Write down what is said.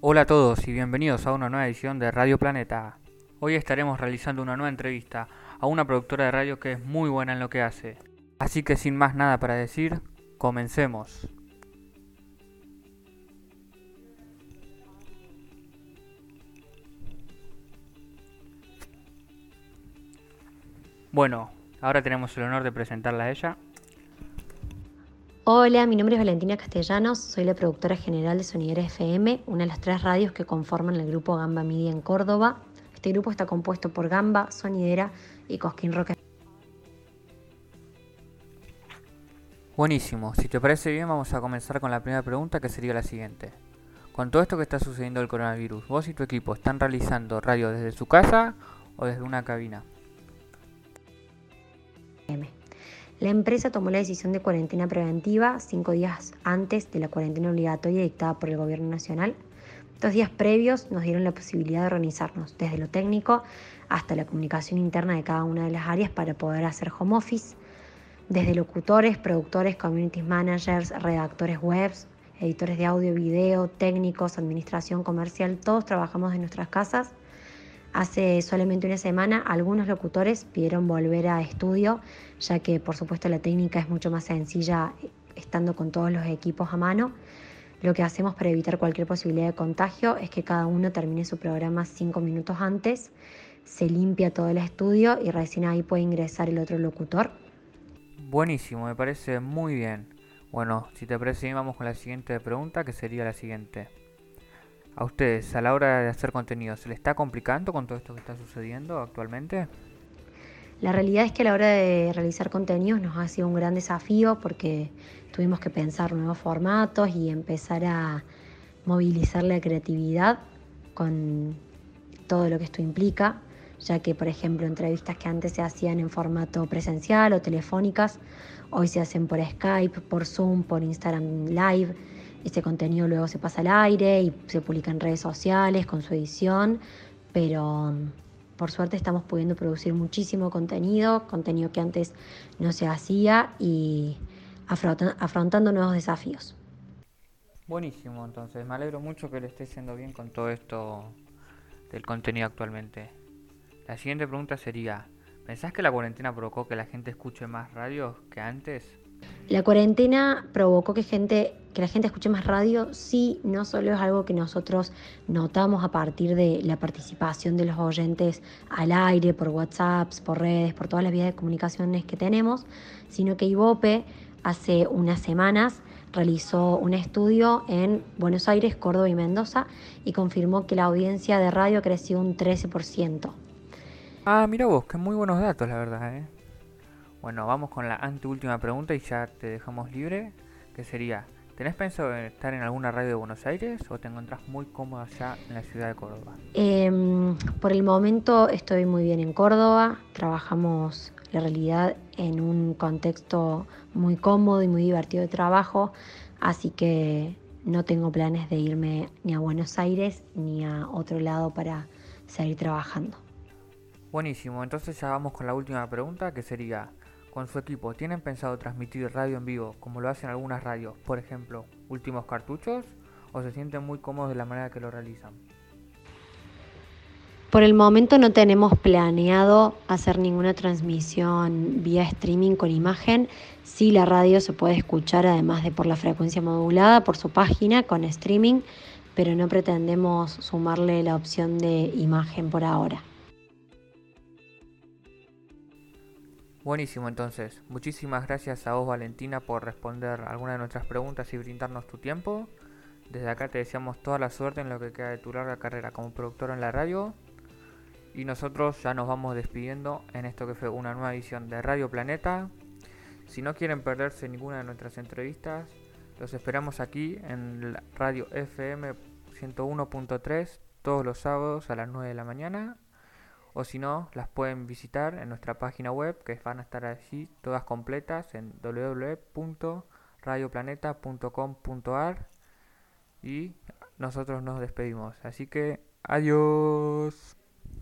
Hola a todos y bienvenidos a una nueva edición de Radio Planeta. Hoy estaremos realizando una nueva entrevista a una productora de radio que es muy buena en lo que hace. Así que sin más nada para decir, comencemos. Bueno, ahora tenemos el honor de presentarla a ella. Hola, mi nombre es Valentina Castellanos, soy la productora general de Sonidera FM, una de las tres radios que conforman el grupo Gamba Media en Córdoba. Este grupo está compuesto por Gamba, Sonidera y Cosquín Rock. Buenísimo, si te parece bien vamos a comenzar con la primera pregunta que sería la siguiente. Con todo esto que está sucediendo el coronavirus, ¿vos y tu equipo están realizando radio desde su casa o desde una cabina? La empresa tomó la decisión de cuarentena preventiva cinco días antes de la cuarentena obligatoria dictada por el Gobierno Nacional. Dos días previos nos dieron la posibilidad de organizarnos desde lo técnico hasta la comunicación interna de cada una de las áreas para poder hacer home office, desde locutores, productores, community managers, redactores webs, editores de audio, video, técnicos, administración comercial, todos trabajamos en nuestras casas Hace solamente una semana algunos locutores pidieron volver a estudio, ya que por supuesto la técnica es mucho más sencilla estando con todos los equipos a mano. Lo que hacemos para evitar cualquier posibilidad de contagio es que cada uno termine su programa cinco minutos antes, se limpia todo el estudio y recién ahí puede ingresar el otro locutor. Buenísimo, me parece muy bien. Bueno, si te parece bien vamos con la siguiente pregunta que sería la siguiente a ustedes a la hora de hacer contenido, ¿se les está complicando con todo esto que está sucediendo actualmente? La realidad es que a la hora de realizar contenidos nos ha sido un gran desafío porque tuvimos que pensar nuevos formatos y empezar a movilizar la creatividad con todo lo que esto implica, ya que por ejemplo entrevistas que antes se hacían en formato presencial o telefónicas, hoy se hacen por Skype, por Zoom, por Instagram Live este contenido luego se pasa al aire y se publica en redes sociales con su edición, pero por suerte estamos pudiendo producir muchísimo contenido, contenido que antes no se hacía y afrontando nuevos desafíos. Buenísimo, entonces me alegro mucho que le esté yendo bien con todo esto del contenido actualmente. La siguiente pregunta sería, ¿pensás que la cuarentena provocó que la gente escuche más radios que antes? La cuarentena provocó que, gente, que la gente escuche más radio, sí, no solo es algo que nosotros notamos a partir de la participación de los oyentes al aire, por WhatsApp, por redes, por todas las vías de comunicaciones que tenemos, sino que Ibope hace unas semanas realizó un estudio en Buenos Aires, Córdoba y Mendoza y confirmó que la audiencia de radio creció un 13%. Ah, mira vos, que muy buenos datos, la verdad, ¿eh? Bueno, vamos con la anteúltima pregunta y ya te dejamos libre, que sería, ¿tenés pensado en estar en alguna radio de Buenos Aires o te encontrás muy cómoda ya en la ciudad de Córdoba? Em, por el momento estoy muy bien en Córdoba, trabajamos la realidad en un contexto muy cómodo y muy divertido de trabajo, así que no tengo planes de irme ni a Buenos Aires ni a otro lado para seguir trabajando. Buenísimo, entonces ya vamos con la última pregunta que sería, con su equipo, ¿tienen pensado transmitir radio en vivo como lo hacen algunas radios, por ejemplo, últimos cartuchos, o se sienten muy cómodos de la manera que lo realizan? Por el momento no tenemos planeado hacer ninguna transmisión vía streaming con imagen. Sí, la radio se puede escuchar además de por la frecuencia modulada, por su página con streaming, pero no pretendemos sumarle la opción de imagen por ahora. Buenísimo, entonces. Muchísimas gracias a vos, Valentina, por responder algunas de nuestras preguntas y brindarnos tu tiempo. Desde acá te deseamos toda la suerte en lo que queda de tu larga carrera como productora en la radio. Y nosotros ya nos vamos despidiendo en esto que fue una nueva edición de Radio Planeta. Si no quieren perderse ninguna de nuestras entrevistas, los esperamos aquí en Radio FM 101.3 todos los sábados a las 9 de la mañana o si no, las pueden visitar en nuestra página web que van a estar allí todas completas en www.radioplaneta.com.ar y nosotros nos despedimos. Así que adiós.